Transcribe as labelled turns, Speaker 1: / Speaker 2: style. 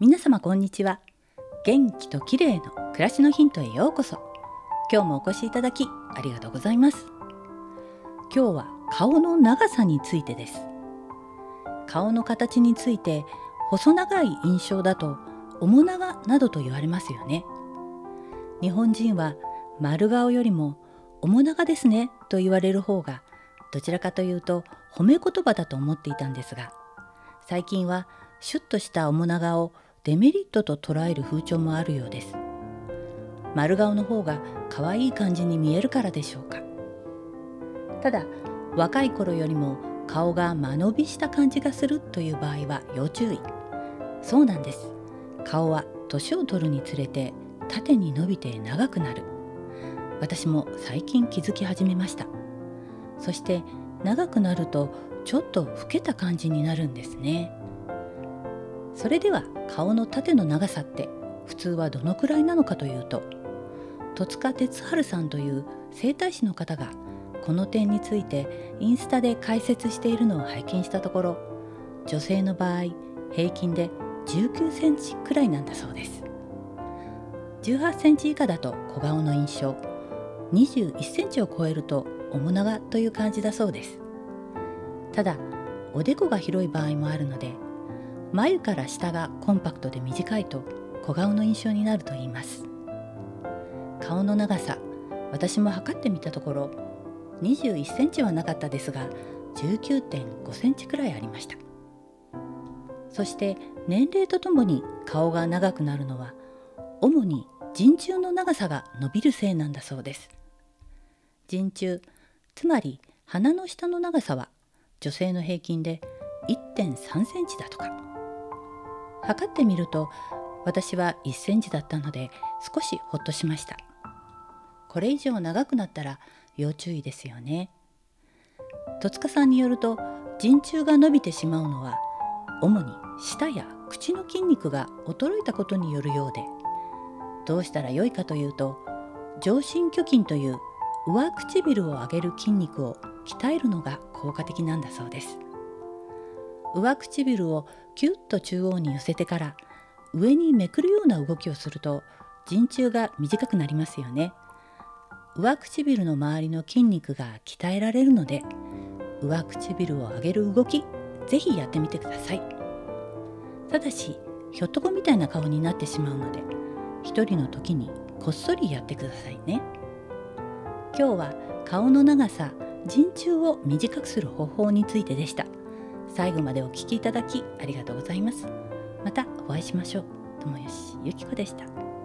Speaker 1: 皆様こんにちは。元気と綺麗の暮らしのヒントへようこそ。今日もお越しいただきありがとうございます。今日は顔の長さについてです。顔の形について細長い印象だと面長などと言われますよね。日本人は丸顔よりも面長ですねと言われる方がどちらかというと褒め言葉だと思っていたんですが最近はシュッとした面長をデメリットと捉える風潮もあるようです。丸顔の方が可愛い感じに見えるからでしょうか。ただ若い頃よりも顔が間延びした感じがするという場合は要注意。そうなんです。顔は年を取るにつれて縦に伸びて長くなる。私も最近気づき始めました。そして長くなるとちょっと老けた感じになるんですね。それでは顔の縦の長さって普通はどのくらいなのかというと戸塚哲治さんという整体師の方がこの点についてインスタで解説しているのを拝見したところ女性の場合平均で19センチくらいなんだそうです。18センチ以下だと小顔の印象21センチを超えると面長という感じだそうです。ただおでこが広い場合もあるので眉から下がコンパクトで短いと小顔の印象になると言います。顔の長さ私も測ってみたところ21センチはなかったですが19.5センチくらいありました。そして年齢とともに顔が長くなるのは主に陣中の長さが伸びるせいなんだそうです。陣中つまり鼻の下の長さは女性の平均で1.3センチだとか。測ってみると私は1センチだったので少しほっとしました。これ以上長くなったら要注意ですよね。戸塚さんによると陣中が伸びてしまうのは主に舌や口の筋肉が衰えたことによるようでどうしたらよいかというと上唇虚筋という上唇を上げる筋肉を鍛えるのが効果的なんだそうです。上唇をキュッと中央に寄せてから上にめくるような動きをすると陣中が短くなりますよね。上唇の周りの筋肉が鍛えられるので上唇を上げる動きぜひやってみてください。ただしひょっとこみたいな顔になってしまうので一人の時にこっそりやってくださいね。今日は顔の長さ陣中を短くする方法についてでした。最後までお聴きいただきありがとうございます。またお会いしましょう。友吉ゆき子でした。